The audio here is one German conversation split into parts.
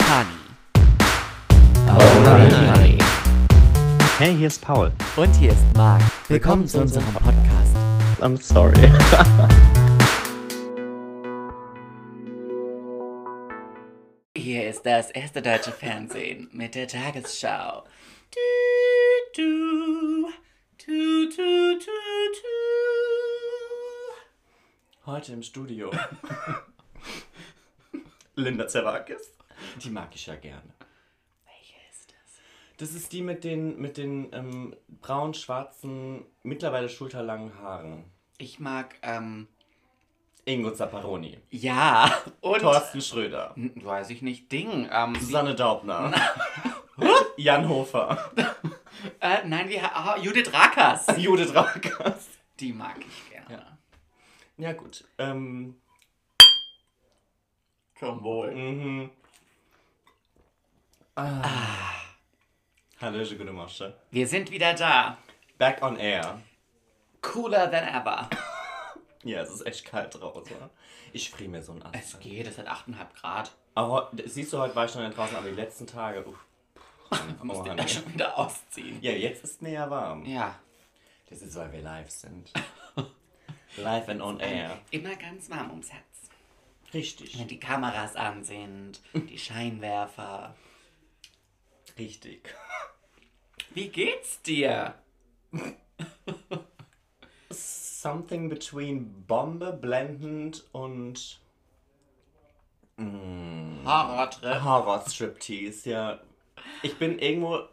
Honey. Alright. Hey, hier ist Paul. Und hier ist Marc. Willkommen zu unserem Podcast. I'm sorry. Hier ist das erste deutsche Fernsehen mit der Tagesschau. Du, du, du, du, du, du. Heute im Studio. Linda Zerwakis. Die mag ich ja gerne. Welche ist das? Das ist die mit den, mit den ähm, braun-schwarzen, mittlerweile schulterlangen Haaren. Ich mag, ähm, Ingo Zapparoni. ja, und, Thorsten Schröder. Weiß ich nicht, Ding, ähm, Susanne Daubner. Jan Hofer. äh, nein, wie, ah, Judith Rakers. Judith Rakers. Die mag ich gerne. Ja gut. Ähm, Komm wohl. mhm. Ah. Hallöche, gute Masche. Wir sind wieder da. Back on air. Cooler than ever. Ja, es ist echt kalt draußen. Ich friere mir so ein Ast. Es geht, es hat 8,5 Grad. Aber siehst du, heute war ich schon draußen, aber die letzten Tage. Uff. Du musst Oh, den da schon wieder ausziehen. Ja, jetzt ist mir ja warm. Ja. Das ist, weil wir live sind. live and on air. Immer ganz warm ums Herz. Richtig. Wenn die Kameras an sind, die Scheinwerfer. Richtig. Wie geht's dir? Something between Bombe, blendend und mm, Horrortrip. Horror-Striptease, ja. Ich bin irgendwo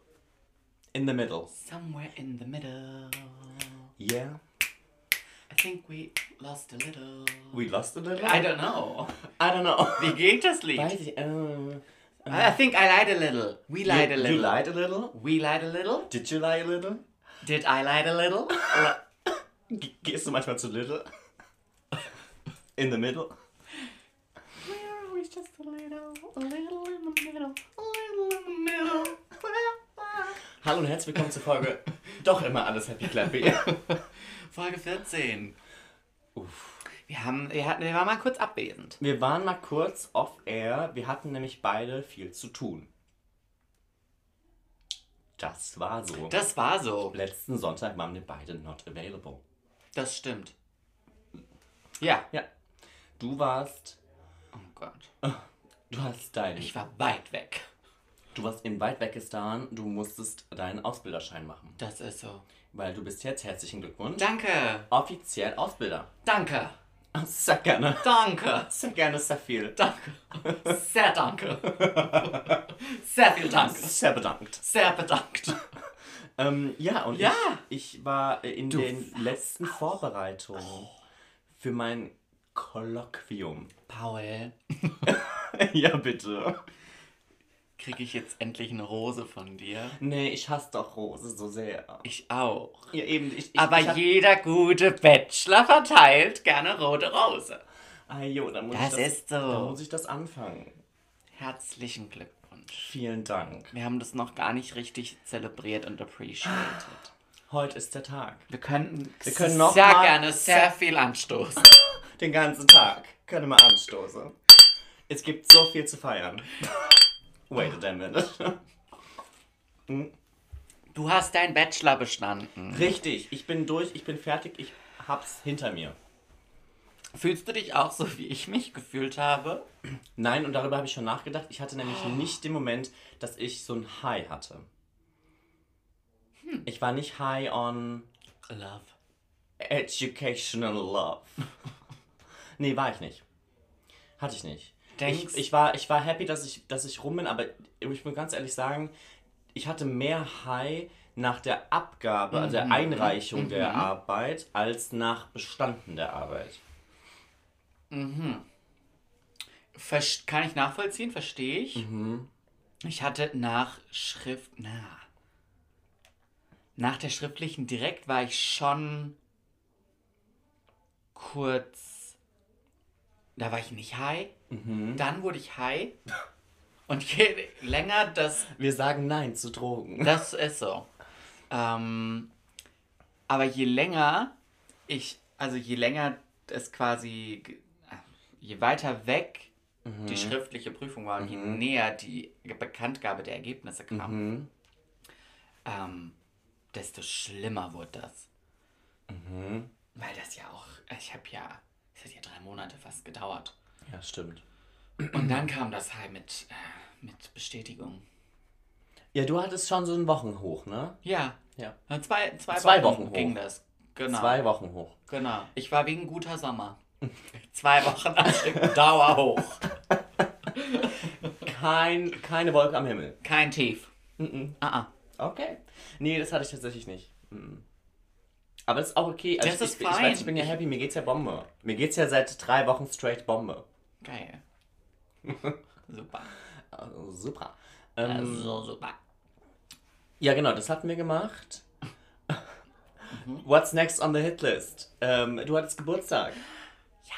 in the middle. Somewhere in the middle. Yeah. I think we lost a little. We lost a little? I don't know. I don't know. Wie geht das Lied? Weiß ich, äh, I think I lied a little. We lied a you, little. you lied a little? We lied a little. Did you lie a little? Did I lied a little? Ge- Gehst du manchmal zu Little? In the middle? We're always just a little, a little in the middle, a little in the middle. Hallo und herzlich willkommen zur Folge Doch immer alles Happy Clappy. Folge 14. Wir, haben, wir, hatten, wir waren mal kurz abwesend. Wir waren mal kurz off air. Wir hatten nämlich beide viel zu tun. Das war so. Das war so. Letzten Sonntag waren wir beide not available. Das stimmt. Ja. Ja. Du warst. Oh Gott. Du hast dein. Ich war weit weg. Du warst in Weitwegistan. Du musstest deinen Ausbilderschein machen. Das ist so. Weil du bist jetzt, herzlichen Glückwunsch, Danke. offiziell Ausbilder. Danke. Sehr gerne. Danke. Sehr gerne, sehr viel. Danke. Sehr danke. Sehr viel Dank. Sehr bedankt. Sehr bedankt. Ähm, ja, und Ja. Ich, ich war in Du den letzten Vorbereitungen für mein Kolloquium. Paul, ja, bitte. Kriege ich jetzt endlich eine Rose von dir? Nee, ich hasse doch Rose so sehr. Ich auch. Ja, eben. Ich, ich, Aber ich hab, jeder gute Bachelor verteilt gerne rote Rose. Ah, jo, dann muss Das ich das, ist so. Dann muss ich das anfangen. Herzlichen Glückwunsch. Vielen Dank. Wir haben das noch gar nicht richtig zelebriert und appreciated. Heute ist der Tag. Wir könnten, Wir können noch sehr mal- gerne sehr viel anstoßen. Den ganzen Tag. Können wir anstoßen. Es gibt so viel zu feiern. Wait a damn minute. Du hast deinen Bachelor bestanden. Richtig, ich bin durch, ich bin fertig, ich hab's hinter mir. Fühlst du dich auch so, wie ich mich gefühlt habe? Nein, und darüber habe ich schon nachgedacht. Ich hatte nämlich nicht den Moment, dass ich so ein High hatte. Ich war nicht high on Love. educational love. nee, war ich nicht. Hatte ich nicht. Denkst- Ich, ich, war, ich war happy, dass ich, dass ich rum bin, aber ich muss ganz ehrlich sagen, ich hatte mehr High nach der Abgabe, also der Einreichung der Arbeit, als nach Bestanden der Arbeit. Verst kann ich nachvollziehen, verstehe ich. Ich hatte nach Schrift, na, nach der schriftlichen direkt war ich schon kurz, da war ich nicht high, dann wurde ich high und je länger das Wir sagen Nein zu Drogen. Das ist so. Ähm, aber je länger ich, also je länger es quasi, je weiter weg die schriftliche Prüfung war und je näher die Bekanntgabe der Ergebnisse kam, Mhm. ähm, desto schlimmer wurde das. Mhm. Weil das ja auch, ich habe ja, es hat ja drei Monate fast gedauert. Ja, stimmt. Und dann kam das halt mit, äh, mit Bestätigung. Ja, du hattest schon so einen Wochenhoch, ne? Ja, Ja. zwei, zwei, Zwei Wochen, Wochen hoch. ging das. Genau. Zwei Wochen hoch. Genau. Ich war wegen guter Sommer. Zwei Wochen am Stück Dauer hoch. Kein, keine Wolke am Himmel. Kein Tief. Mhm. Ah, ah. Okay. Nee, das hatte ich tatsächlich nicht. Mhm. Aber das ist auch okay. Also Das ich, ist ich, ich, fein. weiß, ich bin ja happy, mir geht's ja Bombe. Mir geht's ja seit drei Wochen straight Bombe. Geil. Super. Also, super. Ähm, Also super. Ja, genau, das hatten wir gemacht. Mhm. What's next on the hitlist? Ähm, du hattest Geburtstag. Ja.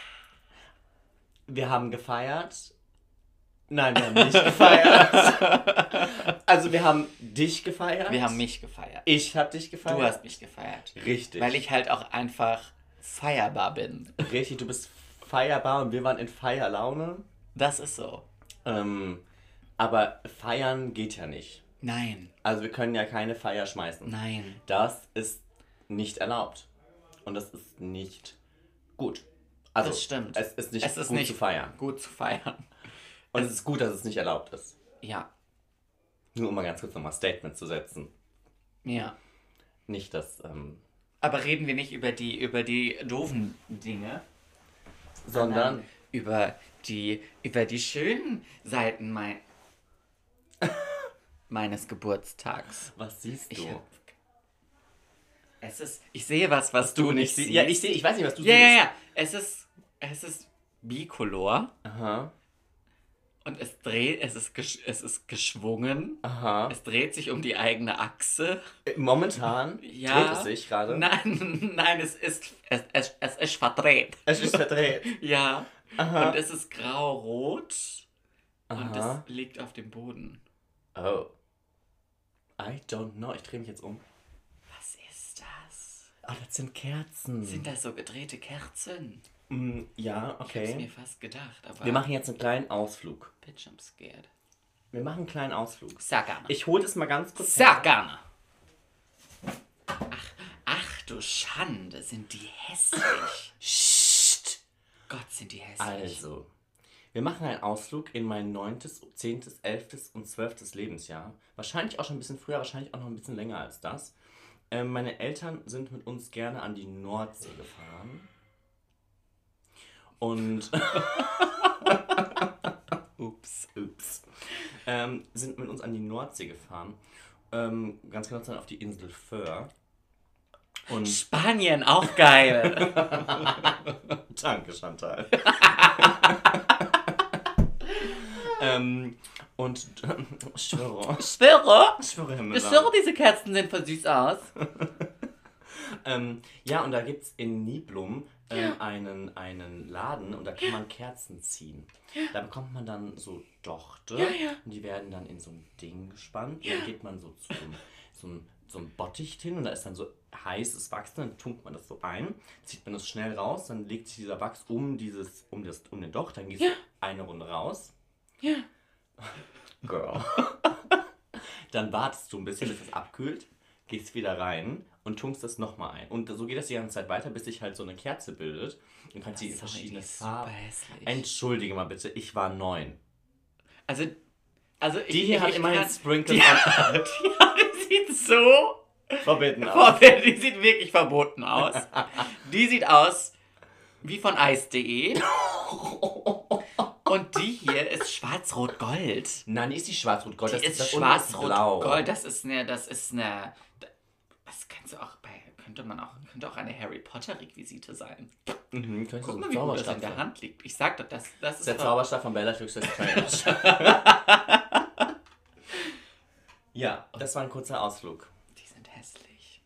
Wir haben gefeiert. Nein, wir haben nicht gefeiert. also wir haben dich gefeiert. Wir haben mich gefeiert. Ich hab dich gefeiert. Du hast mich gefeiert. Richtig. Weil ich halt auch einfach feierbar bin. Richtig, du bist feierbar und wir waren in Feierlaune. Das ist so. Ähm, aber feiern geht ja nicht. Nein. Also wir können ja keine Feier schmeißen. Nein. Das ist nicht erlaubt. Und das ist nicht gut. Also, Das stimmt. Es ist nicht Es ist gut nicht zu feiern. Gut zu feiern. Und es ist gut, dass es nicht erlaubt ist. Ja. Nur um mal ganz kurz nochmal Statement zu setzen. Ja. Nicht, dass. Ähm, Aber reden wir nicht über die, über die doofen Dinge, sondern. über die, über die schönen Seiten mein, meines Geburtstags. Was siehst du? Ich, es ist, ich sehe was, was du, nicht siehst. Ja, ich sehe, ich weiß nicht, was du Ja, siehst. ja, ja. Es ist, es ist bicolor Aha. Und es dreht, es ist, es ist geschwungen. Aha. Es dreht sich um die eigene Achse. Äh, Momentan Ja. dreht es sich gerade. Nein, nein, es ist, es, es, es ist verdreht. Es ist verdreht. Ja. Aha. Und es ist grau-rot und es liegt auf dem Boden. Oh. I don't know. Ich drehe mich jetzt um. Was ist das? Ah, das sind Kerzen. Sind das so gedrehte Kerzen? Mm, ja, Ich hab's mir okay. fast gedacht, aber Wir machen jetzt einen kleinen Ausflug. bitch, I'm scared. Wir machen einen kleinen Ausflug. Gerne. Ich hole das mal ganz kurz. Gerne. Ach, ach du Schande, sind die hässlich. Psst. Gott, sind die hässlich. Also, wir machen einen Ausflug in mein neuntes, zehntes, elftes und zwölftes Lebensjahr. Wahrscheinlich auch schon ein bisschen früher, wahrscheinlich auch noch ein bisschen länger als das. Ähm, meine Eltern sind mit uns gerne an die Nordsee gefahren. Und. ups, ups. Ähm, sind mit uns an die Nordsee gefahren. Ähm, ganz genau dann auf die Insel Föhr. Und Spanien, auch geil. Danke, Chantal. ähm, und ich schwöre, schwöre, schwöre, Himmel. ich schwöre, diese Kerzen sehen voll süß aus. Ähm, ja, und da gibt es in Niblum ähm, einen, einen Laden und da kann man Kerzen ziehen. Da bekommt man dann so Dochte und die werden dann in so ein Ding gespannt. Dann geht man so zu so einem, so einem, so einem Bottich hin und da ist dann so heißes Wachs, dann tunkt man das so ein, zieht man das schnell raus, dann legt sich dieser Wachs um, dieses, um, das, um den Docht, dann geht es eine Runde raus. Ja. Girl. dann wartest du ein bisschen, bis es abkühlt, gehst wieder rein und tunkst das nochmal ein. Und so geht das die ganze Zeit weiter, bis sich halt so eine Kerze bildet. Und kannst sie in verschiedene die ist Farben. Entschuldige mal bitte, ich war neun. Also, also ich, Die hier ich, hat ich immerhin kann- Sprinkles Die, an. die sieht so Verbieten aus. Die sieht wirklich verboten aus. Die sieht aus wie von Eis.de. Und die hier ist schwarz-rot-gold. Nein, die ist die schwarz-rot-gold. Die das ist blau. schwarz-rot-gold. Das ist eine, das ist eine. Das kannst du auch bei. Könnte man auch, könnte auch eine Harry Potter-Requisite sein. Mhm, könnte so Guck ein mal, wie gut das Zauberstab in der. Hand liegt. Ich sag doch, das, das ist. Der Zauberstab von Bellatrix ja, das war ein kurzer Ausflug. Die sind hässlich.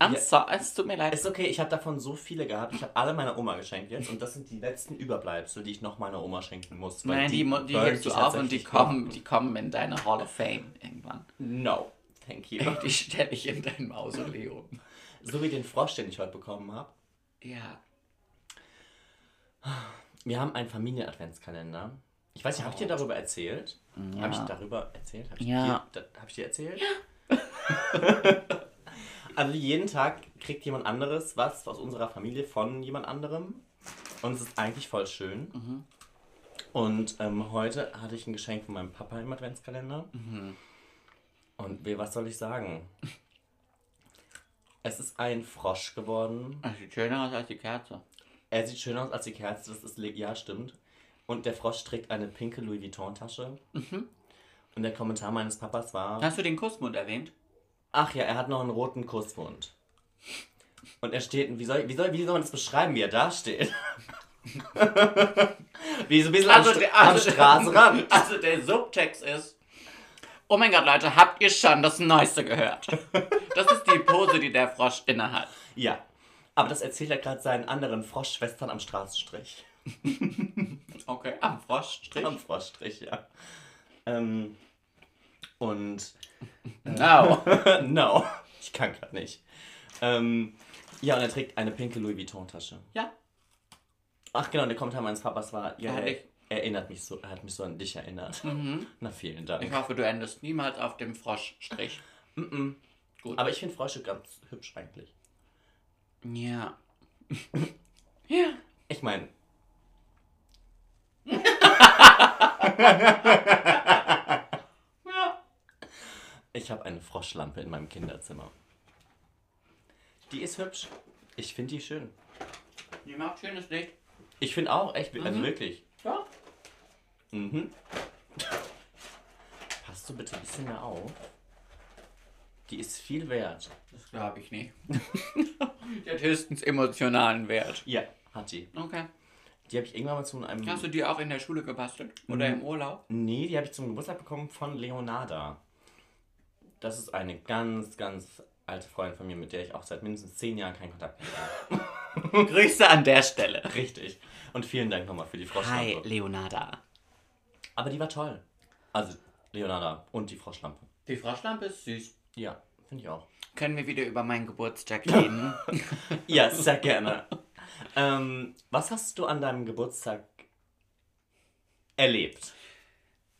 I'm Ja. so, es tut mir leid. Ist okay, ich habe davon so viele gehabt. Ich habe alle meiner Oma geschenkt jetzt und das sind die letzten Überbleibsel, die ich noch meiner Oma schenken muss. Nein, die, die burnt hebst du die auf und die kommen, die kommen in deine Hall of Fame irgendwann. No, thank you. Die stelle ich in dein Mausoleum. so wie den Frosch, den ich heute bekommen habe. Ja. Wir haben einen Familien-Adventskalender Ich weiß nicht, habe ich dir darüber erzählt? Ja. Habe ich darüber erzählt? Habe ich, Ja. dir- da- hab ich dir erzählt? also jeden Tag kriegt jemand anderes was aus unserer Familie von jemand anderem. Und es ist eigentlich voll schön. Mhm. Und ähm, heute hatte ich ein Geschenk von meinem Papa im Adventskalender. Mhm. Und wie, was soll ich sagen? Es ist ein Frosch geworden. Das sieht schöner aus als die Kerze. Er sieht schöner aus als die Kerze, das ist ja stimmt. Und der Frosch trägt eine pinke Louis Vuitton Tasche. Mhm. Und der Kommentar meines Papas war: Hast du den Kussmund erwähnt? Ach ja, er hat noch einen roten Kussmund. Und er steht, wie soll, wie soll, wie soll man das beschreiben, wie er da steht? wie so ein bisschen Also am, Stra der- am also- Straßenrand. Also der Subtext ist. Oh mein Gott, Leute, habt ihr schon das Neueste gehört? Das ist die Pose, die der Frosch innehat. Ja. Aber das erzählt er gerade seinen anderen Froschschwestern am Straßenstrich. Okay, am Froschstrich. Am Froschstrich, ja. Ähm, und No. no, ich kann gerade nicht. Ähm, ja, und er trägt eine pinke Louis Vuitton Tasche. Ja. Ach genau, der Kommentar meines Papas war, ja, ich- erinnert mich so, er hat mich so an dich erinnert. Na, vielen Dank. Ich hoffe, du endest niemals auf dem Froschstrich. Mm-mm. Gut. Aber ich finde Frösche ganz hübsch eigentlich. Ja. Ja. Ich meine, Ja. ich habe eine Froschlampe in meinem Kinderzimmer. Die ist hübsch. Ich finde die schön. Die macht schönes Licht. Ich finde auch, echt, also wirklich. Mhm. Passt du bitte ein bisschen mehr auf? Die ist viel wert. Das glaube ich nicht. die hat höchstens emotionalen Wert. Ja, hat die. Okay. Die habe ich irgendwann mal zu einem. Hast du die auch in der Schule gebastelt? Oder im Urlaub? Nee, die habe ich zum Geburtstag bekommen von Leonarda. Das ist eine ganz, ganz alte Freundin von mir, mit der ich auch seit mindestens zehn Jahren keinen Kontakt mehr habe. Grüße an der Stelle. Richtig. Und vielen Dank nochmal für die Froschlampe. Hi, Leonarda. Aber die war toll. Also Leonarda und die Froschlampe. Die Froschlampe ist süß. Ja, finde ich auch. Können wir wieder über meinen Geburtstag reden? Ja, sehr gerne. ähm, was hast du an deinem Geburtstag erlebt?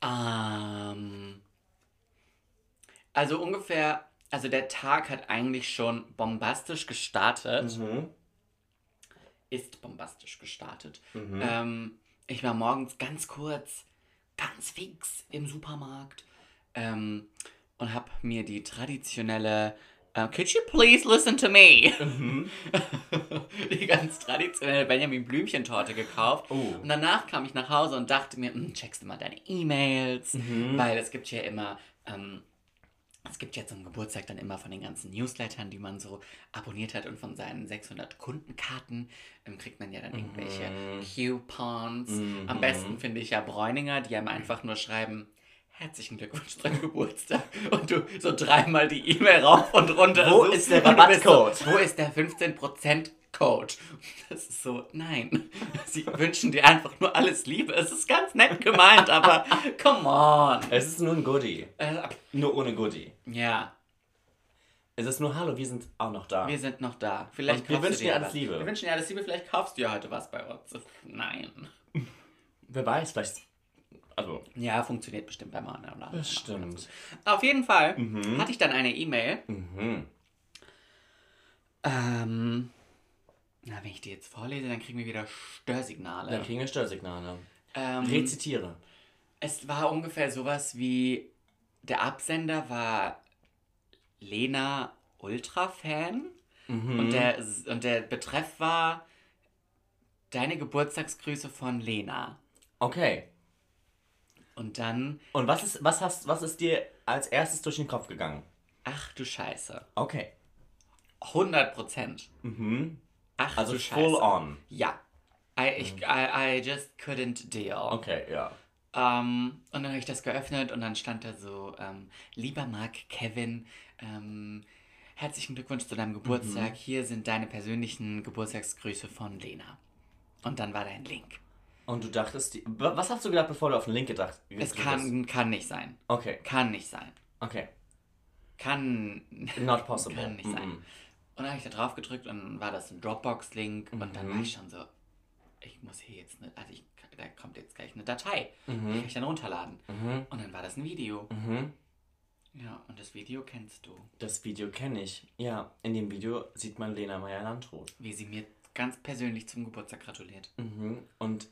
ähm, also ungefähr, also der Tag hat eigentlich schon bombastisch gestartet. Mhm. Ist bombastisch gestartet. Ähm, ich war morgens ganz kurz, ganz fix im Supermarkt ähm, und habe mir die traditionelle äh, Could you please listen to me? die ganz traditionelle Benjamin Blümchentorte gekauft. Oh. Und danach kam ich nach Hause und dachte mir, "Hm, checkst du mal deine E-Mails, weil es gibt ja immer, ähm, es gibt ja zum Geburtstag dann immer von den ganzen Newslettern, die man so abonniert hat und von seinen 600 Kundenkarten ähm, kriegt man ja dann irgendwelche Coupons. Am besten finde ich ja Bräuninger, die einem einfach nur schreiben, herzlichen Glückwunsch zum Geburtstag. Und du so dreimal die E-Mail rauf und runter Wo ist der Rabattcode? So, wo ist der 15% Code? Das ist so, nein. Sie wünschen dir einfach nur alles Liebe. Es ist ganz nett gemeint, aber come on. Es ist nur ein Goodie. Äh, Nur ohne Goodie. ja, Es ist nur Hallo, wir sind auch noch da. wir sind noch da. Vielleicht Und wir wünschen dir alles was. Liebe. Wir wünschen dir alles Liebe. Vielleicht kaufst du ja heute was bei uns. Nein. Wer weiß, vielleicht. Also. Ja, funktioniert bestimmt bei Mana oder anderen. Stimmt. Auf jeden Fall hatte ich dann eine E-Mail. Mhm. Ähm, na, wenn ich die jetzt vorlese, dann kriegen wir wieder Störsignale. Dann kriegen wir Störsignale. Ähm, Rezitiere. Es war ungefähr sowas wie, der Absender war Lena Ultra-Fan Mhm. und, der, und der Betreff war deine Geburtstagsgrüße von Lena. Okay. Und dann, Und was ist, was hast, was ist dir als erstes durch den Kopf gegangen? ach du Scheiße. Okay. 100 Prozent. Mhm. Ach Also full on. Ja. I, ich, I, I just couldn't deal. Okay, ja. Ähm, und dann habe ich das geöffnet und dann stand da so, ähm, lieber Mark Kevin, ähm, herzlichen Glückwunsch zu deinem Geburtstag. Hier sind deine persönlichen Geburtstagsgrüße von Lena. Und dann war da ein Link. Und du dachtest, was hast du gedacht, bevor du auf den Link gedacht Es hast? kann, kann nicht sein. Okay, Kann nicht sein. okay. Kann, Not possible. kann nicht sein. Mhm. Und dann habe ich da drauf gedrückt und dann war das ein Dropbox-Link und dann war ich schon so, ich muss hier jetzt nicht, also ich, da kommt jetzt gleich eine Datei. Mhm. Die kann ich dann runterladen. Mhm. Und dann war das ein Video. Mhm. Ja, und das Video kennst du. Das Video kenne ich. Ja, in dem Video sieht man Lena Meyer-Landrut. Wie sie mir ganz persönlich zum Geburtstag gratuliert. Mhm. Und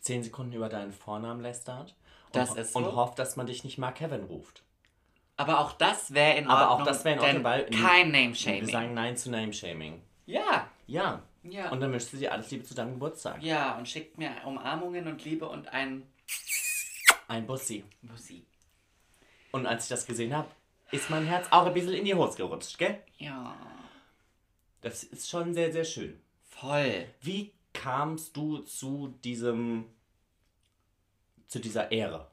zehn Sekunden über deinen Vornamen lästert. Und, Das ist Und so. hofft, dass man dich nicht Mark Kevin ruft. Aber auch das wäre in Aber auch Ordnung. das wäre in Ordnung, weil- kein Wir Name-Shaming. sagen Nein zu Name-Shaming. Ja, Ja. ja. Und dann wünschst du dir alles Liebe zu deinem Geburtstag. ja, und schickt mir Umarmungen und Liebe und ein Ein Bussi. Musik. Und als ich das gesehen habe, ist mein Herz auch ein bisschen in die Hose gerutscht, gell? Ja, Das ist schon sehr, sehr schön. voll. Wie kamst du zu diesem, zu dieser Ehre?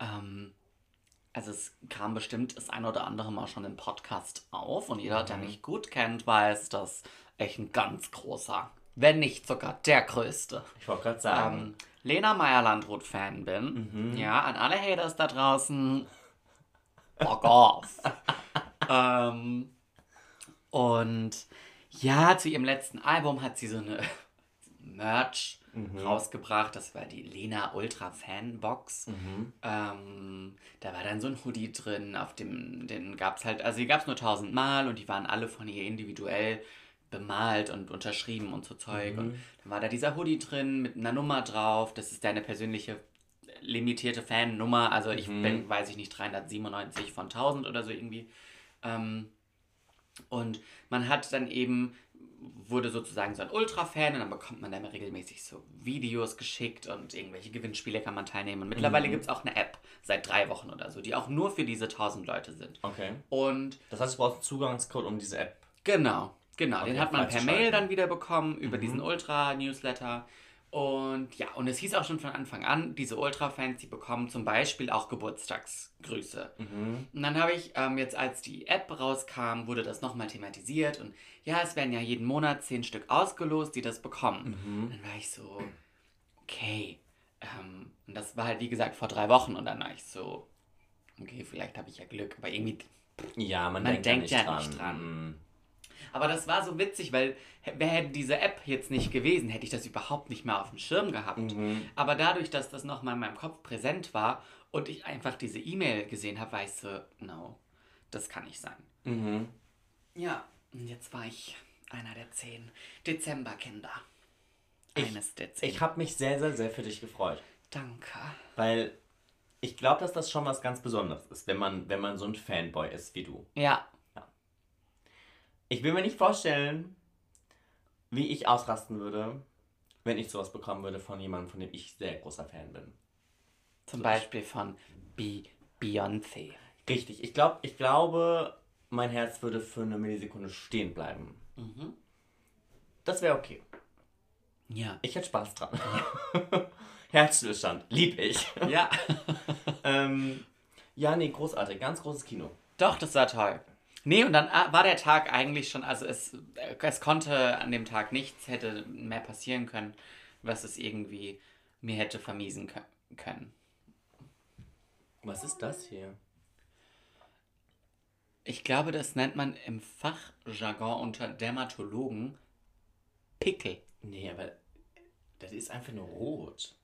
Ähm, also es kam bestimmt das ein oder andere Mal schon im Podcast auf und jeder, der mich gut kennt, weiß, dass ich ein ganz großer, wenn nicht sogar der größte, Ich wollte gerade sagen, ähm, Lena Meyer-Landrut-Fan bin. Ja, an alle Haters da draußen, fuck off. ähm, und ja, zu ihrem letzten Album hat sie so eine Merch rausgebracht. Das war die Lena Ultra Fan Box. Ähm, da war dann so ein Hoodie drin, auf dem, den gab es halt, also die gab es nur tausendmal und die waren alle von ihr individuell bemalt und unterschrieben und so Zeug. Und dann war da dieser Hoodie drin mit einer Nummer drauf. Das ist deine persönliche limitierte Fan-Nummer. Also ich bin, weiß ich nicht, 397 von 1000 oder so irgendwie. Ähm, und man hat dann eben, wurde sozusagen so ein Ultra-Fan und dann bekommt man dann regelmäßig so Videos geschickt und irgendwelche Gewinnspiele kann man teilnehmen. Und mittlerweile gibt es auch eine App seit drei Wochen oder so, die auch nur für diese 1000 Leute sind. okay. Und Das heißt, du brauchst einen Zugangscode, um diese App. Genau, genau. Okay, den hat man per. Mail dann wieder bekommen über diesen Ultra-Newsletter. Und ja, und es hieß auch schon von Anfang an, diese Ultra-Fans, die bekommen zum Beispiel auch Geburtstagsgrüße. Und dann habe ich ähm, jetzt, als die App rauskam, wurde das nochmal thematisiert. Und ja, es werden ja jeden Monat zehn Stück ausgelost, die das bekommen. Dann war ich so, okay. Ähm, und das war halt, wie gesagt, vor drei Wochen. Und dann war ich so, okay, vielleicht habe ich ja Glück. Aber irgendwie Ja, man, Man denkt, denkt ja ja nicht nicht dran. Aber das war so witzig, weil hätte diese App jetzt nicht gewesen, hätte ich das überhaupt nicht mehr auf dem Schirm gehabt. Mhm. Aber dadurch, dass das nochmal in meinem Kopf präsent war und ich einfach diese E-Mail gesehen habe, ich so, no, das kann nicht sein. Mhm. Ja, und jetzt war ich einer der zehn Dezemberkinder. Ich- Eines der zehn. Ich habe mich sehr, sehr, sehr für dich gefreut. Danke. Weil ich glaube, dass das schon was ganz Besonderes ist, wenn man, wenn man so ein Fanboy ist wie du. Ja, Ich will mir nicht vorstellen, wie ich ausrasten würde, wenn ich sowas bekommen würde von jemandem, von dem ich sehr großer Fan bin. zum Beispiel von Be Beyoncé. Richtig, ich, glaub, ich glaube, mein Herz würde für eine Millisekunde stehen bleiben. Mhm. Das wäre okay. Ja. Ich hätte Spaß dran. Herzstillstand, lieb ich. Ja. ähm, ja, nee, großartig, ganz großes Kino. Doch, das war toll. Nee, und dann ah, war der Tag eigentlich schon, also es, äh, es konnte an dem Tag nichts hätte mehr passieren können, was es irgendwie mir hätte vermiesen kö- können. Was ist das hier? Ich glaube, das nennt man im Fachjargon unter Dermatologen Pickel. Nee, aber das ist einfach nur rot.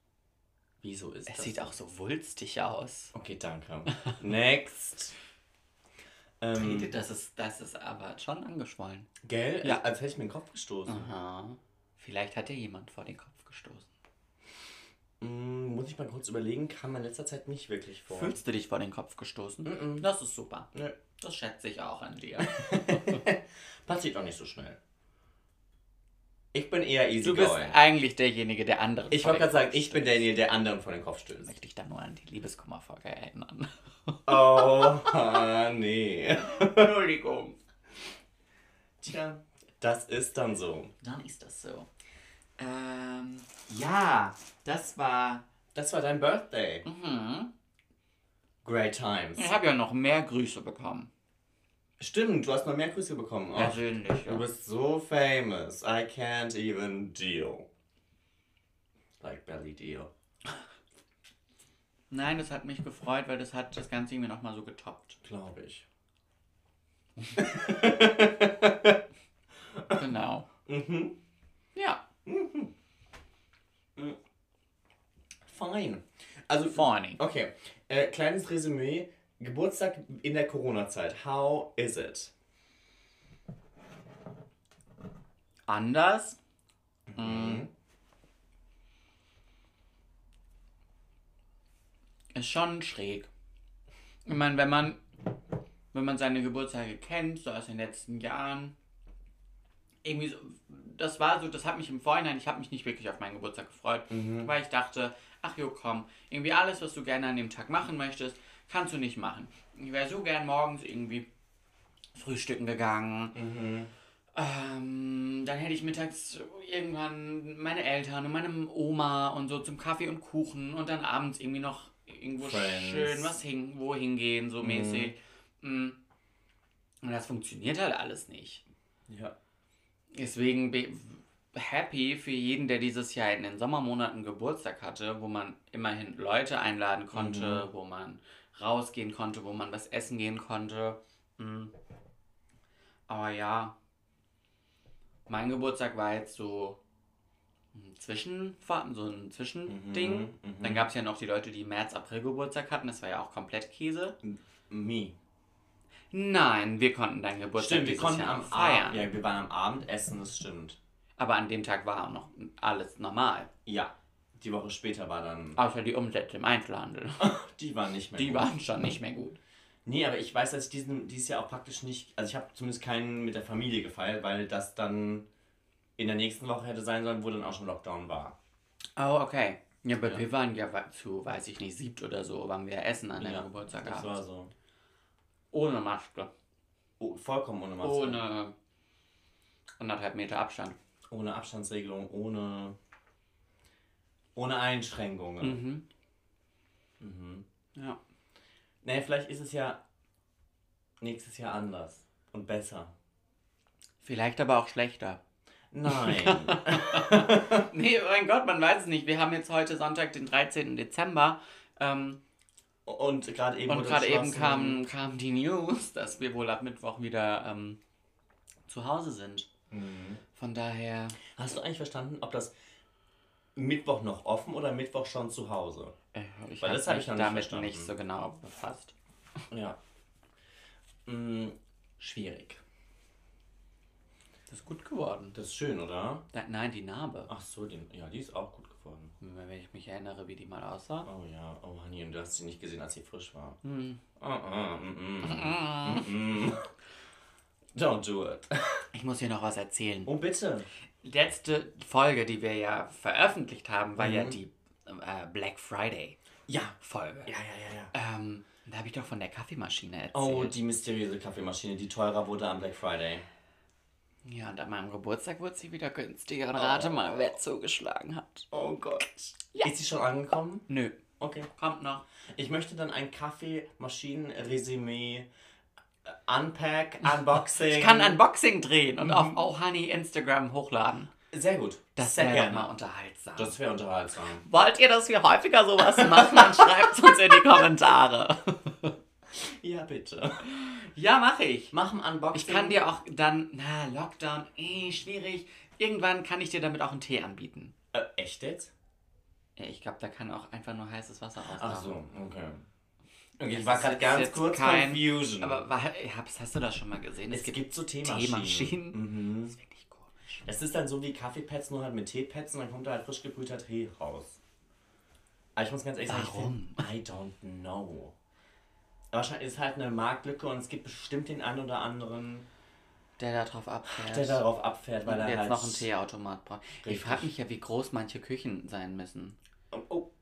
Wieso ist Es das? sieht auch so wulstig aus. Okay, danke. Next. Ähm, Das ist, das ist aber schon angeschwollen. gell? Ja. Als hätte ich mir den Kopf gestoßen. Aha. Vielleicht hat dir jemand vor den Kopf gestoßen. Mm, muss ich mal kurz überlegen, kam in letzter Zeit nicht wirklich vor. Fühlst du dich vor den Kopf gestoßen? Mhm. Das ist super. Nö. Das schätze ich auch an dir. Passiert auch nicht so schnell. Ich bin eher easy Du bist going. eigentlich derjenige, der anderen. Ich wollte gerade sagen, ich bin derjenige, der anderen vor den Kopf Ich stößt. möchte dich da nur an die Liebeskummerfolge erinnern. Oh, nee. Entschuldigung. Tja, das ist dann so. Dann ist das so. Ähm, ja, das war. Das war dein Birthday. Mhm. Great times. Ich habe ja noch mehr Grüße bekommen. Stimmt, du hast noch mehr Grüße bekommen. Ach, Persönlich, ja. du bist so famous. I can't even deal. Like belly deal. Nein, das hat mich gefreut, weil das hat das Ganze irgendwie nochmal so getoppt. Glaube ich. Genau. Mhm. Ja. Fine. Also, Funny. okay. Äh, kleines Resümee. Geburtstag in der Corona-Zeit. How is it? Anders. Mhm. Ist schon schräg. Ich meine, wenn man, wenn man seine Geburtstage kennt, so aus den letzten Jahren, irgendwie so, das war so, das hat mich im Vorhinein, ich habe mich nicht wirklich auf meinen Geburtstag gefreut, weil ich dachte, ach jo, komm, irgendwie alles, was du gerne an dem Tag machen möchtest, kannst du nicht machen. Ich wäre so gern morgens irgendwie frühstücken gegangen. Ähm, dann hätte ich mittags irgendwann meine Eltern und meine Oma und so zum Kaffee und Kuchen und dann abends irgendwie noch irgendwo Friends. schön was hin, wo hingehen, so mäßig. Mm. Und das funktioniert halt alles nicht. Ja. Deswegen happy für jeden, der dieses Jahr in den Sommermonaten Geburtstag hatte, wo man immerhin Leute einladen konnte, wo man rausgehen konnte, wo man was essen gehen konnte. Mm. Aber ja, mein Geburtstag war jetzt so ein Zwischen, so ein Zwischending. Mhm, mhm. Dann gab es ja noch die Leute, die März, April Geburtstag hatten. Das war ja auch komplett Käse. Me. Nein, wir konnten deinen Geburtstag Stimmt, wir konnten Jahr am feiern. Abend. Ja, wir waren am Abendessen, das stimmt. Aber an dem Tag war auch noch alles normal. Ja. Die Woche später war dann. Außer die Umsätze im Einzelhandel. Die waren nicht mehr Die gut. waren schon nicht mehr gut. Nee, aber ich weiß, dass ich diesen, dieses Jahr auch praktisch nicht. Also ich habe zumindest keinen mit der Familie gefeiert, weil das dann in der nächsten Woche hätte sein sollen, wo dann auch schon Lockdown war. Oh, okay. Ja, aber Ja. wir waren ja zu, weiß ich nicht, siebt oder so, waren wir essen an deinem Ja, Geburtstag Das war so. Ohne Maske. Oh, vollkommen ohne Maske. Ohne anderthalb Meter Abstand. Ohne Abstandsregelung, ohne. Ohne Einschränkungen. Mhm. Ja. Nee, vielleicht ist es ja nächstes Jahr anders und besser. Vielleicht aber auch schlechter. Nein. Nee, mein Gott, man weiß es nicht. Wir haben jetzt heute Sonntag, den 13. Dezember. Ähm, und gerade eben und gerade eben kam, kam die News, dass wir wohl ab Mittwoch wieder ähm, zu Hause sind. Mhm. Von daher. Hast du eigentlich verstanden, ob das Mittwoch noch offen oder Mittwoch schon zu Hause? Äh, ich Weil habe das hab mich ich noch nicht damit verstanden. nicht so genau befasst. Ja. Mm, schwierig. Das ist gut geworden. Das ist schön, oder? Da, nein, die Narbe. Ach so, den, ja, die ist auch gut geworden. Wenn ich mich erinnere, wie die mal aussah. Oh ja, oh Honey, und du hast sie nicht gesehen, als sie frisch war. Hm. Oh, oh, mm, mm, mm, mm. Don't do it. Ich muss hier noch was erzählen. Oh, bitte. Letzte Folge, die wir ja veröffentlicht haben, war ja Mhm. die äh, Black Friday Ja. Folge. Ja, ja, ja, ja. Ähm, da habe ich doch von der Kaffeemaschine erzählt. Oh, die mysteriöse Kaffeemaschine, die teurer wurde am Black Friday. Ja, und an meinem Geburtstag wurde sie wieder günstiger. Und rate mal, wer zugeschlagen hat. Oh Gott. Ja. Ist sie schon angekommen? Nö, Okay. kommt noch. Ich möchte dann ein Kaffeemaschinen-Resümee, Unpack, Unboxing. Ich kann ein Unboxing drehen und auf Oh Honey Instagram hochladen. Sehr gut. Das wäre mal unterhaltsam. Das wäre unterhaltsam. Wollt ihr, dass wir häufiger sowas machen? Dann schreibt uns in die Kommentare. Ja, bitte. Ja, mache ich. Mach ein Unboxing. Ich kann dir auch dann, na, Lockdown, eh, schwierig. Irgendwann kann ich dir damit auch einen Tee anbieten. Äh, echt jetzt? Ja, ich glaube, da kann auch einfach nur heißes Wasser auslaufen. Ach so, okay. Okay, ich war gerade ganz kurz kein- Confusion. Aber war, hast du das schon mal gesehen? es gibt, so Teemaschinen. Teemaschinen. Mhm. Das ist wirklich komisch. Es ist dann so wie Kaffeepads, nur halt mit Teepads und dann kommt da halt frisch gebrühter Tee raus. Aber ich muss ganz ehrlich sagen, ich Warum? I don't know. Wahrscheinlich ist halt eine Marktlücke und es gibt bestimmt den einen oder anderen, Der da drauf abfährt. der darauf abfährt, weil und er jetzt halt... noch einen Teeautomat braucht. Ich Richtig. frage mich ja, wie groß manche Küchen sein müssen.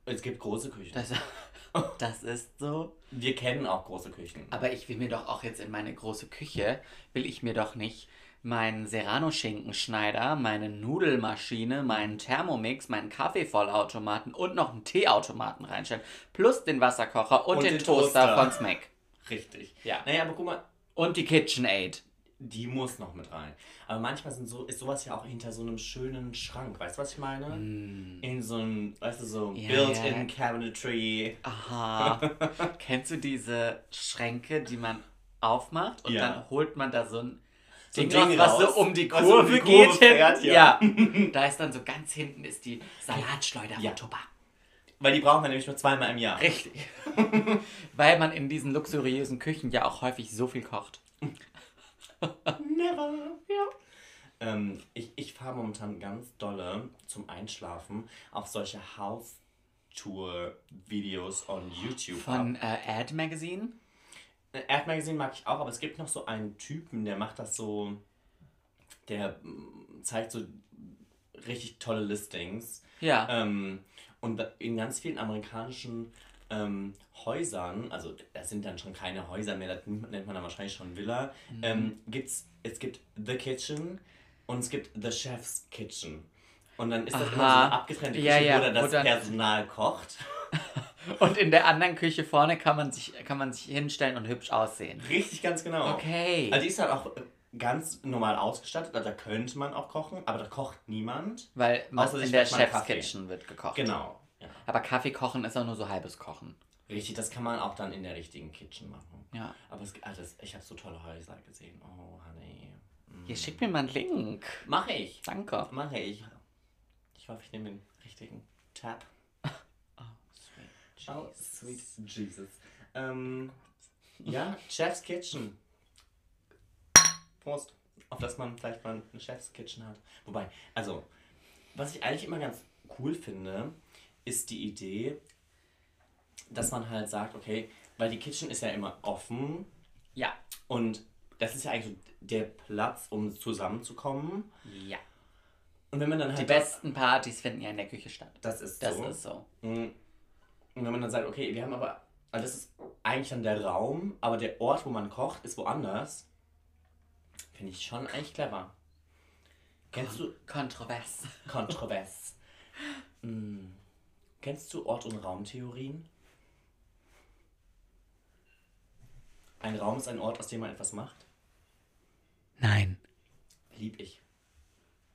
Es gibt große Küchen. Das, das ist so. Wir kennen auch große Küchen. Aber ich will mir doch auch jetzt in meine große Küche, will ich mir doch nicht meinen Serrano-Schinkenschneider, meine Nudelmaschine, meinen Thermomix, meinen Kaffeevollautomaten und noch einen Teeautomaten reinstellen. Plus den Wasserkocher und, Und den, den Toaster, Toaster. von Smack. Richtig. Ja. Naja, aber guck mal, Und die KitchenAid. Die muss noch mit rein. Aber manchmal sind so, ist sowas ja auch hinter so einem schönen Schrank. Weißt du, was ich meine? In so einem, weißt du, so Mm. Ja, built-in ja. cabinetry. Aha. Kennst du diese Schränke, die man aufmacht und Ja. dann holt man da so ein So ein Ding raus, Ding was so um die Kurve, um die Kurve geht. fährt, ja. Da ist dann so ganz hinten ist die Salatschleuder Ja. von. Weil die brauchen wir nämlich nur zweimal im Jahr. Richtig. Weil man in diesen luxuriösen Küchen ja auch häufig so viel kocht. Never. Ja. Ähm, ich ich fahre momentan ganz dolle zum Einschlafen auf solche House-Tour-Videos on YouTube. Von äh, Ad Magazine. Ad Magazine mag ich auch, aber es gibt noch so einen Typen, der macht das so, der mm, zeigt so richtig tolle Listings. Ja. Ähm, und in ganz vielen amerikanischen ähm, Häusern, also das sind dann schon keine Häuser mehr, das nennt man dann wahrscheinlich schon Villa, Mhm. ähm, gibt's, es gibt The Kitchen und es gibt The Chef's Kitchen. Und dann ist das immer so Aha. eine abgetrennte Küche, Ja, ja, wo dann das Personal kocht. Und in der anderen Küche vorne kann man sich, kann man sich hinstellen und hübsch aussehen. Richtig, ganz genau. Okay. Also die ist halt auch äh, ganz normal ausgestattet, also da könnte man auch kochen, aber da kocht niemand. Weil man Außer in der Chef's. Kitchen wird gekocht. Genau. Aber Kaffee kochen ist auch nur so halbes Kochen. Richtig, das kann man auch dann in der richtigen Kitchen machen. Ja. Aber es, das, ich habe so tolle Häuser gesehen. Oh, honey. Hier, schick mir mal einen Link. Mache ich. Danke. Mache ich. Ich hoffe, ich nehme den richtigen Tab. Oh, sweet Jesus. Ähm, ja, Chef's Kitchen. Prost. Auf dass man vielleicht mal eine Chef's Kitchen hat. Wobei, also, was ich eigentlich immer ganz cool finde, ist die Idee, dass man halt sagt, okay, weil die Kitchen ist ja immer offen Ja. und das ist ja eigentlich der Platz, um zusammenzukommen. Ja. Und wenn man dann halt Die besten Partys finden ja in der Küche statt. das ist Das so. ist so. Mm. Und wenn man dann sagt, okay, wir haben aber, also das ist eigentlich dann der Raum, aber der Ort, wo man kocht, ist woanders, finde ich schon eigentlich clever. Kennst du Kontrovers. kontrovers? Mm. Kennst du Ort- und Raumtheorien? Ein Raum ist ein Ort, aus dem man etwas macht. Nein. Lieb ich.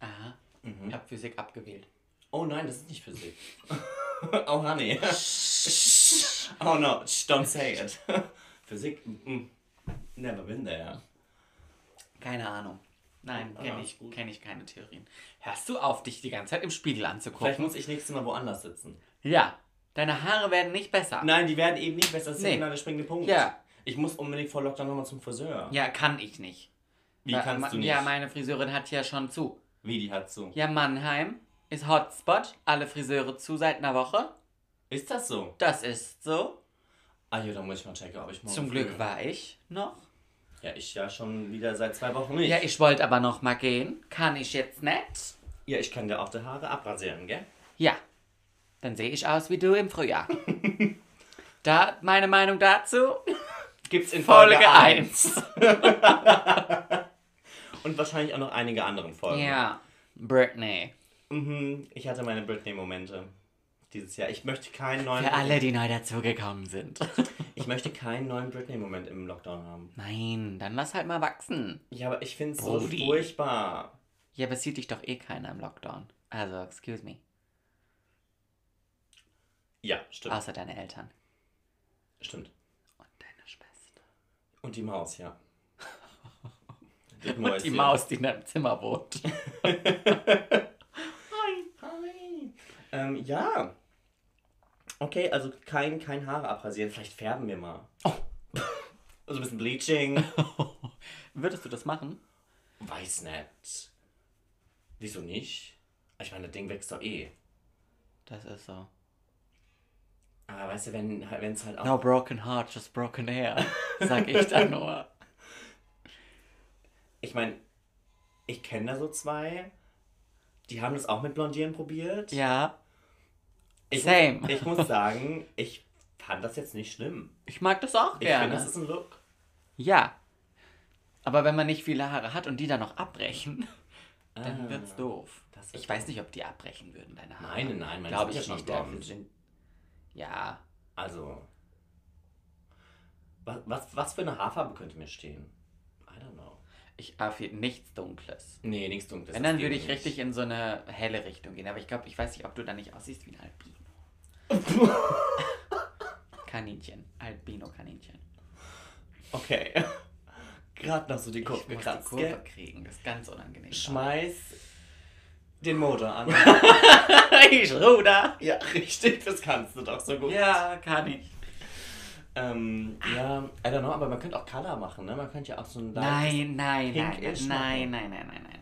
Aha. Ich habe Physik abgewählt. Oh nein, das ist nicht Physik. oh honey. oh no, shh, don't say it. Physik, mm, never been there. Keine Ahnung. Nein, Ah, kenne ich, kenn ich keine Theorien. Hörst du auf, dich die ganze Zeit im Spiegel Vielleicht anzugucken? muss ich nächstes Mal woanders sitzen. Ja. Deine Haare werden nicht besser. Nein, die werden eben nicht besser. Das ist Nee. genau der springende Punkt. Ja. Ich muss unbedingt vor Lockdown nochmal zum Friseur. Ja, kann ich nicht. Wie Weil, kannst du nicht? Ja, meine Friseurin hat ja schon zu. Wie, die hat so. Ja, Mannheim ist Hotspot. Alle Friseure zu seit einer Woche. Ist das so? Das ist so. Ah ja, dann muss ich mal checken, ob ich morgen Zum Glück war ich noch. Ja, ich ja schon wieder seit zwei Wochen nicht. Ja, ich wollte aber noch mal gehen. Kann ich jetzt nicht? ja, ich kann dir auch die Haare abrasieren, gell? Ja. Dann sehe ich aus wie du im Frühjahr. da meine Meinung dazu. Gibt's in Folge, Folge 1. 1. Und wahrscheinlich auch noch einige anderen Folgen. Ja. Britney. Mhm, ich hatte meine Britney-Momente dieses Jahr. Ich möchte keinen neuen. Für alle, die neu dazugekommen sind. Ich möchte keinen neuen Britney-Moment im Lockdown haben. Nein, dann lass halt mal wachsen. Ja, aber ich finde es so furchtbar. Ja, aber es sieht dich doch eh keiner im Lockdown. Also, excuse me. Stimmt. Außer deine Eltern. Stimmt. Und deine Schwester. Und die Maus, ja. Und die Maus, die in deinem Zimmer wohnt. Hi. Ähm, ja. Okay, also kein, kein Haare abrasieren. Vielleicht färben wir mal. Oh. Also ein bisschen Bleaching. Würdest du das machen? Weiß nicht. Wieso nicht? Ich meine, das Ding wächst doch eh. Das ist so. Aber weißt du, wenn es halt auch. No broken heart, just broken hair. Sag ich dann nur. Ich meine, ich kenne da so zwei. Die haben das auch mit Blondieren probiert. Ja, ich, same. Ich muss sagen, ich fand das jetzt nicht schlimm. ich mag das auch Ich gerne. finde, das ist ein Look. ja. Aber wenn man nicht viele Haare hat und die dann noch abbrechen, dann Ah, wird's doof. wird Ich weiß nicht, ob die abbrechen würden, deine Haare. Nein, nein, meine Glaube ich nicht. blond. sind, ja, Also. Was, was, was für eine Haarfarbe könnte mir stehen? I don't know. ich habe nichts Dunkles. Nee, nichts Dunkles. Wenn, dann würde ich nicht. richtig in so eine helle Richtung gehen. Aber ich glaube, ich weiß nicht, ob du da nicht aussiehst wie ein Albino. Kaninchen. Albino-Kaninchen. Okay. Gerade noch so die Kurve Ich muss die gekratzt, Kurve gell? kriegen. Das ist ganz unangenehm. Schmeiß den Motor an. ich ruder. ja, richtig, das kannst du doch so gut. Ja, kann ich. Ähm, ja, I don't know, aber man könnte auch Color machen, ne? Man könnte ja auch so ein Nein, nein, nein, nein, nein, nein, nein, nein.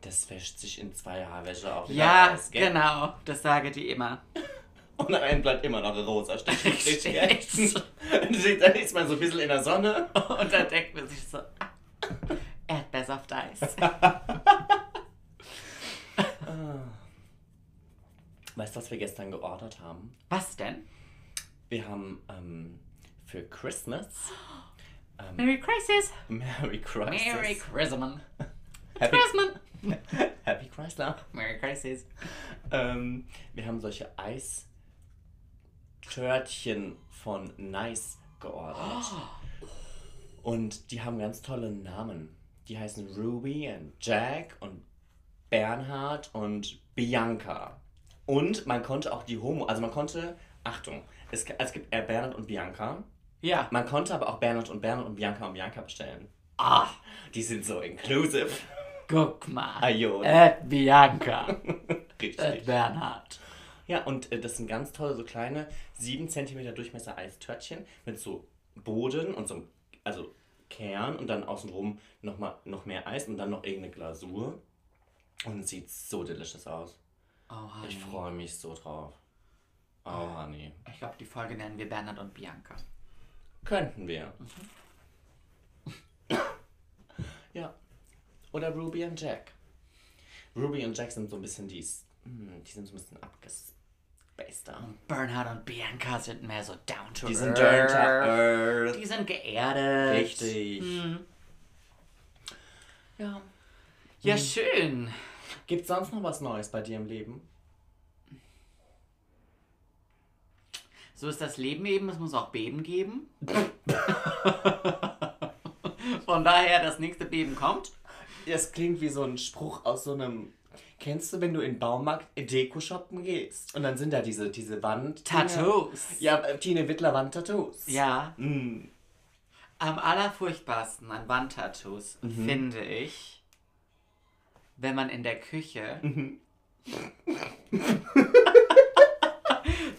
Das wäscht sich in zwei Haarwäsche auf. Ja, gell? genau, das sage die immer. Und am Ende bleibt immer noch ein rosa Stich. Richtig. Du siehst dann ist man so ein bisschen in der Sonne. Und dann denkt man sich so, ah, Erdbeersaft Eis. Weißt du, was wir gestern geordert haben? Was denn? Wir haben ähm, für Christmas Merry Crisis. Merry Christmas. Merry Christmas. Happy, Christmas. Happy Chrysler. Merry Crisis. Ähm, wir haben solche Eistörtchen von Nice geordert. Und die haben ganz tolle Namen. Die heißen Ruby und Jack und Bernhard und Bianca. Und man konnte auch die Homo, also man konnte, Achtung, es, es gibt äh, Bernhard und Bianca. Ja. Man konnte aber auch Bernhard und Bernhard und Bianca und Bianca bestellen. Ah, Die sind so inclusive. guck mal. Ajo. Ed Bianca. Richtig. Ed Bernhard. Ja, und äh, das sind ganz tolle, so kleine 7 cm Durchmesser Eistörtchen mit so Boden und so, einem- also Kern und dann außenrum noch, mal, noch mehr Eis und dann noch irgendeine Glasur. Und es sieht so delicious aus. Oh, Honey. Ich freue mich so drauf. Oh, Honey. Ich glaube, die Folge nennen wir Bernhard und Bianca. Könnten wir. ja. Oder Ruby und Jack. Ruby und Jack sind so ein bisschen die, hm, die sind so ein bisschen abgespaceder. Bernhard und Bianca sind mehr so down to Die earth. sind down to earth. Die sind geerdet. Richtig. Ja. Ja, schön. Gibt sonst noch was Neues bei dir im Leben? So ist das Leben eben, es muss auch Beben geben. Von daher, das nächste Beben kommt. Das klingt wie so ein Spruch aus so einem. Kennst du, wenn du in Baumarkt Deko shoppen gehst? Und dann sind da diese, diese Wand. Tattoos. Ja, äh, Tine Wittler Wand-Tattoos. Ja, Mm. am allerfurchtbarsten an Wandtattoos finde ich, wenn man in der Küche.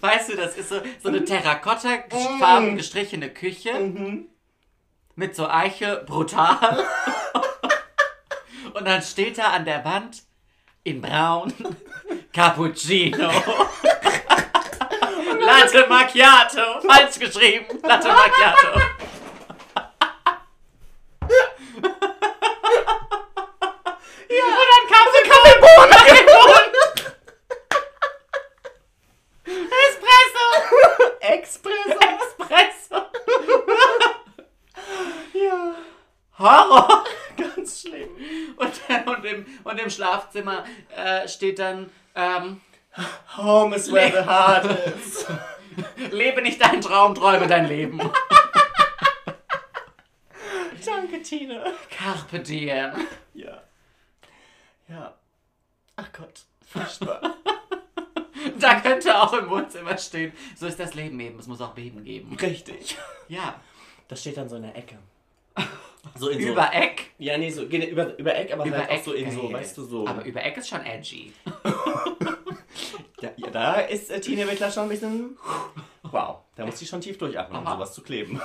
weißt du, das ist so, so eine Terrakotta-farben gestrichene Küche mit so Eiche brutal. Und dann steht da an der Wand in braun Cappuccino. Latte Macchiato. Falsch geschrieben. Latte Macchiato. Ja. Und dann kam so Kaffeebohnen. Kaffeebohnen. Espresso. Expresso. Espresso. ja. Horror. Ganz schlimm. Und, dann- und, im, Schlafzimmer äh, steht dann, ähm, Home is where the heart is. lebe nicht deinen Traum, träume dein Leben. Danke, Tine. Carpe diem. Ja. Ja. Ach Gott. Furchtbar. Da könnte auch im Wohnzimmer stehen, so ist das Leben eben, es muss auch Beben geben. Richtig. Ja, Das steht dann so in der Ecke. So in so. über Eck. Ja, nee, so über, über Eck, aber Über halt Eck, auch so in so, geil. weißt du, so. Aber über Eck ist schon edgy. ja, ja, da ist äh, Tine Wittler schon ein bisschen. Wow, da muss sie schon tief durchatmen, um Aha. sowas zu kleben.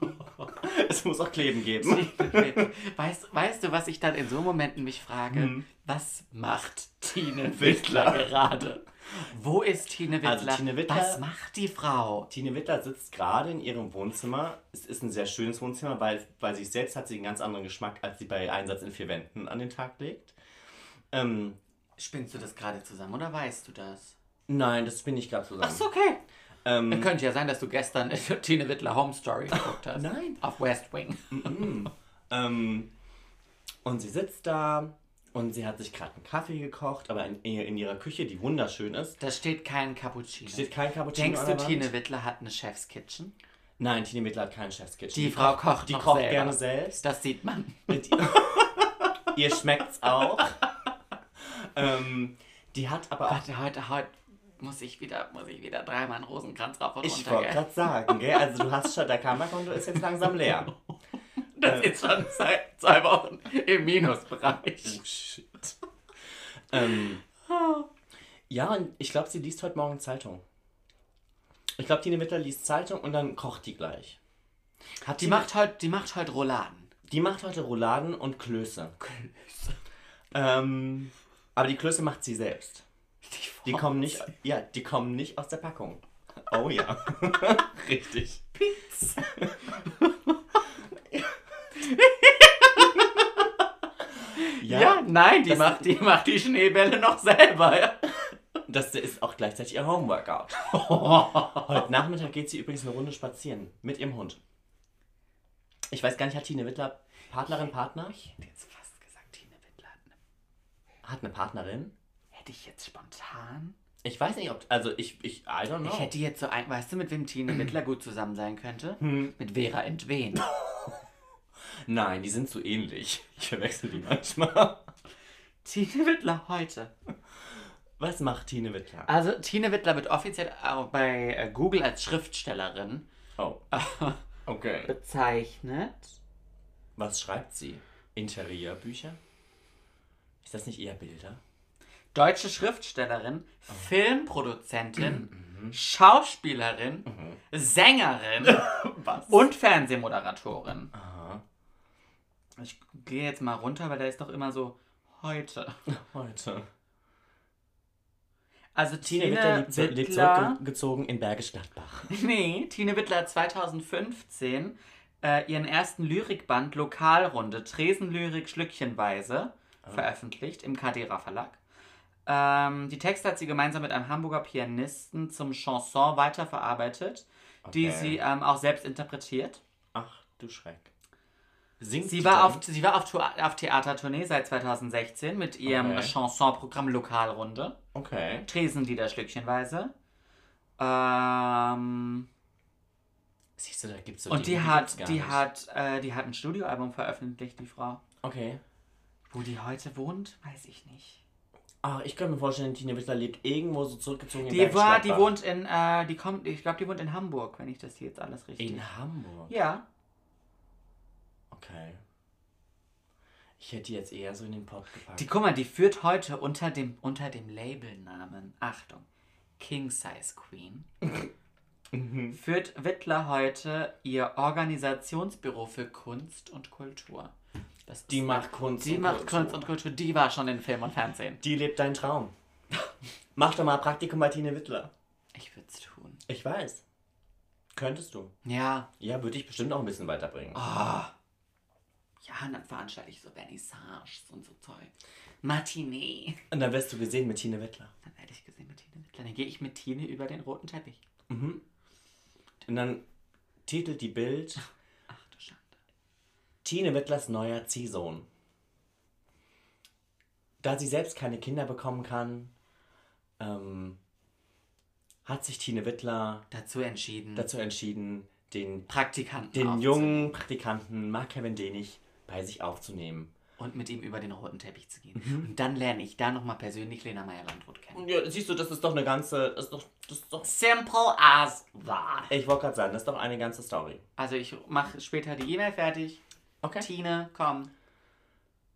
es muss auch Kleben geben. Weißt, weißt du, was ich dann in so Momenten mich frage? Hm. Was macht Tine. Wittler gerade? Wo ist Tine Wittler? Also Tine Wittler- Was macht die Frau? Tine Wittler sitzt gerade in ihrem Wohnzimmer. Es ist ein sehr schönes Wohnzimmer, weil bei sich selbst hat sie einen ganz anderen Geschmack, als sie bei Einsatz in vier Wänden an den Tag legt. Ähm, Spinnst du das gerade zusammen oder weißt du das? nein, das bin ich gerade zusammen. Ach so, okay. Ähm, Könnte ja sein, dass du gestern Tine Wittler Home Story geguckt hast. Nein. Auf West Wing. Ähm, und sie sitzt da und sie hat sich gerade einen Kaffee gekocht, aber in, in ihrer Küche, die wunderschön ist, Da steht kein Cappuccino. steht kein Cappuccino Denkst du. Tine Wittler hat eine Chef's Kitchen? Nein, Tine Wittler hat keinen Chef's Kitchen. Die Frau kocht Die kocht selber. gerne selbst. Das sieht man. Mit ihr schmeckt's auch. ähm, die hat aber auch. Warte, heute, heute muss ich wieder, muss ich wieder dreimal einen Rosenkranz rauf und Ich runter, wollte gell? gerade sagen, gell? Also du hast schon, der Kammerkonto ist jetzt langsam leer. Das ist schon seit zwei Wochen im Minusbereich. Oh shit. Ähm, ja, und ich glaube, sie liest heute Morgen Zeitung. Ich glaube, Tine Wittler liest Zeitung und dann kocht die gleich. Hat Die macht heute, die macht heute Rouladen. die macht heute Rouladen und Klöße. Ähm, aber die Klöße macht sie selbst. Die kommen nicht, ja, die kommen nicht aus der Packung. Oh ja. Richtig. Pizza. Ja, nein, die macht, die macht die Schneebälle noch selber. Ja. Das ist auch gleichzeitig ihr Homeworkout. Heute Nachmittag geht sie übrigens eine Runde spazieren mit ihrem Hund. Ich weiß gar nicht, hat Tine Wittler Partnerin, Partner? Ich hätte jetzt fast gesagt, Tine Wittler hat eine- Hat eine Partnerin? Hätte ich jetzt spontan? Ich weiß nicht, ob. Also ich, ich, I don't know. Ich hätte jetzt so ein, weißt du, mit wem Tine Wittler gut zusammen sein könnte? Mit Vera Entwen. Nein, die sind so ähnlich. Ich verwechsel die manchmal. Tine Wittler heute. Was macht Tine Wittler? Also Tine Wittler wird offiziell auch bei äh, Google als Schriftstellerin Oh, okay. bezeichnet. Was schreibt sie? Interierbücher? Ist das nicht eher Bilder? Deutsche Schriftstellerin, Filmproduzentin, Schauspielerin, Sängerin Was? und Fernsehmoderatorin. Aha. Ich gehe jetzt mal runter, weil da ist doch immer so heute. Heute. Also Tine Tine, Wittler Wittler, lebt zurückgezogen in Bergisch Gladbach. Nee, Tine Wittler hat 2015 äh, ihren ersten Lyrikband Lokalrunde, Tresenlyrik Schlückchenweise, veröffentlicht im Kadera Verlag. Ähm, die Texte hat sie gemeinsam mit einem Hamburger Pianisten zum Chanson weiterverarbeitet, die Okay. sie ähm, auch selbst interpretiert. Ach, du Schreck. Singt Sie die war, dann? auf, sie war auf, Tour- auf Theatertournee seit 2016 mit ihrem Okay. Chansonprogramm Lokalrunde. Okay. Tresenlieder Schlückchenweise. Ähm, Siehst du, da gibt's so und die Dinge, hat, die hat, äh, die hat ein Studioalbum veröffentlicht, die Frau. Okay. Wo die heute wohnt, weiß ich nicht. Ah, ich kann mir vorstellen, Tine Wittler lebt irgendwo so zurückgezogen in Die Bergisch war, die wohnt in, äh, die kommt, ich glaube, die wohnt in Hamburg, wenn ich das hier jetzt alles richtig. in Hamburg. ja. Okay. Ich hätte die jetzt eher so in den Pott gepackt. Die, guck mal, die führt heute unter dem, unter dem Labelnamen, Achtung, King Size Queen, führt Wittler heute ihr Organisationsbüro für Kunst und Kultur. Das Die macht Kunst Die und macht Kultur. Kunst und Kultur. Die war schon in Film und Fernsehen. Die lebt deinen Traum. Mach doch mal Praktikum bei Tine Wittler. Ich würde es tun. Ich weiß. Könntest du. Ja. Ja, würde ich bestimmt auch ein bisschen weiterbringen. Ja, und dann veranstalte ich so Vernissages und so Zeug. Matinee. Und dann wirst du gesehen mit Tine Wittler. Dann werde ich gesehen mit Tine Wittler. Dann gehe ich mit Tine über den roten Teppich. Und dann titelt die Bild Ach du Schande. Tine Wittlers neuer Ziehsohn. Da sie selbst keine Kinder bekommen kann, ähm, hat sich Tine Wittler Dazu entschieden, dazu entschieden, den, Praktikanten den jungen Praktikanten Mark Kevin Denig bei sich aufzunehmen. und mit ihm über den roten Teppich zu gehen. Mhm. Und dann lerne ich da nochmal persönlich Lena Meyer-Landrut kennen. Ja, siehst du, das ist doch eine ganze. Das ist doch, das ist doch, Simple as that. ich wollte gerade sagen, das ist doch eine ganze Story. Also ich mache später die E-Mail fertig. Okay. Tine, komm,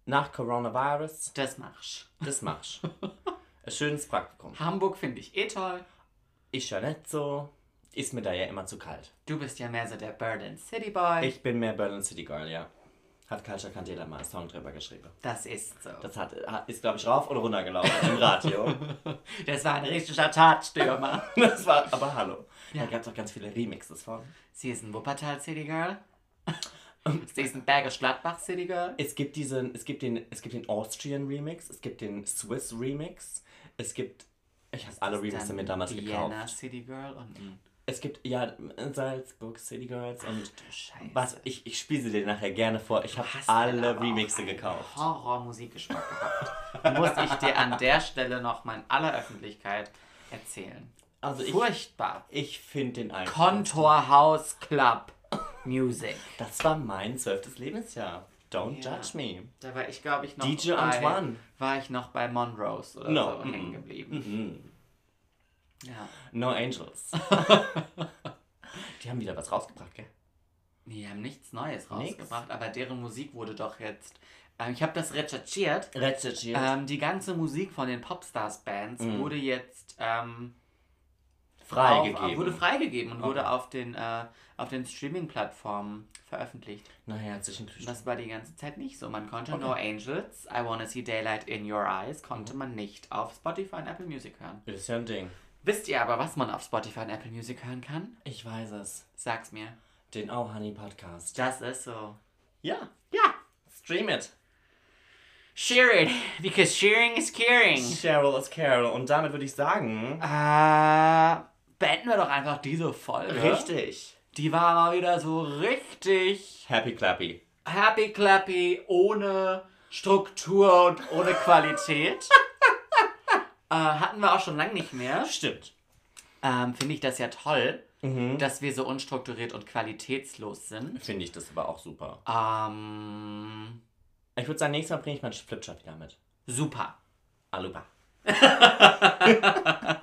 Nach Coronavirus, das machst. das machst Ein schönes Praktikum. Hamburg finde ich eh toll. Ist ja nicht so. Ist mir da ja immer zu kalt. Du bist ja mehr so der Berlin City Boy. Ich bin mehr Berlin City Girl, ja. Hat Culture Candela mal einen Song drüber geschrieben. das ist so. Das hat, ist, glaube ich, rauf oder runter gelaufen im Radio. Das war ein richtiger Tatstürmer. das war, aber hallo. Ja. Da gab es auch ganz viele Remixes von. Sie ist ein Wuppertal City Girl. Sie ist ein Bergisch Gladbach City Girl. Es gibt diesen, es gibt den, es gibt den Austrian Remix, es gibt den Swiss Remix, es gibt, ich habe alle Remixe mir damals Vienna gekauft. City Girl und Es gibt, ja, Salzburg City Girls und du Scheiße. was, ich, ich spiele sie dir nachher gerne vor. Ich habe alle Remixe einen gekauft. Horrormusikgeschmack gehabt. Muss ich dir an der Stelle noch mal in aller Öffentlichkeit erzählen. Also ich, Furchtbar. ich finde den einfach. Contour House Club Music. Das war mein zwölftes Lebensjahr. Don't Ja. judge me. Da war ich, glaube ich, noch DJ bei, Antoine. war ich noch bei Monrose oder No. so hängen geblieben. Mhm. Ja. No Angels. Die haben wieder was rausgebracht, gell? Die haben nichts Neues Nix? rausgebracht, aber deren Musik wurde doch jetzt Ähm, ich habe das recherchiert. Recherchiert. Ähm, die ganze Musik von den Popstars-Bands Mhm. wurde jetzt ähm, Freigegeben. Wurde freigegeben und Okay. wurde auf den, äh, auf den Streaming-Plattformen veröffentlicht. Na, herzlichen Glückwunsch. Das war die ganze Zeit nicht so. Man konnte Okay. No Angels, I Wanna See Daylight in Your Eyes, konnte man nicht auf Spotify und Apple Music hören. Ist ja ein Ding. Wisst ihr aber, was man auf Spotify und Apple Music hören kann? Ich weiß es. Sag's mir. Den Oh Honey Podcast. Das ist so. Ja. Ja, Stream it. share it, because sharing is caring. Cheryl is Carol. Und damit würde ich sagen. Äh, beenden wir doch einfach diese Folge. Richtig. Die war mal wieder so richtig Happy Clappy. happy clappy, ohne Struktur und ohne Qualität. äh, hatten wir auch schon lange nicht mehr. Stimmt. Ähm, Finde ich das ja toll, Mhm. dass wir so unstrukturiert und qualitätslos sind. Finde ich das aber auch super. Ähm, Ich würde sagen, nächstes Mal bringe ich meinen Flipchart wieder mit. super. Aluba.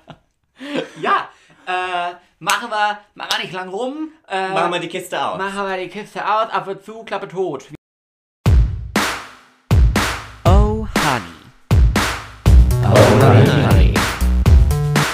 Ja, äh, machen wir, machen wir nicht lang rum. Äh, Machen wir die Kiste auf. machen wir die Kiste aus, Affe zu, Klappe tot.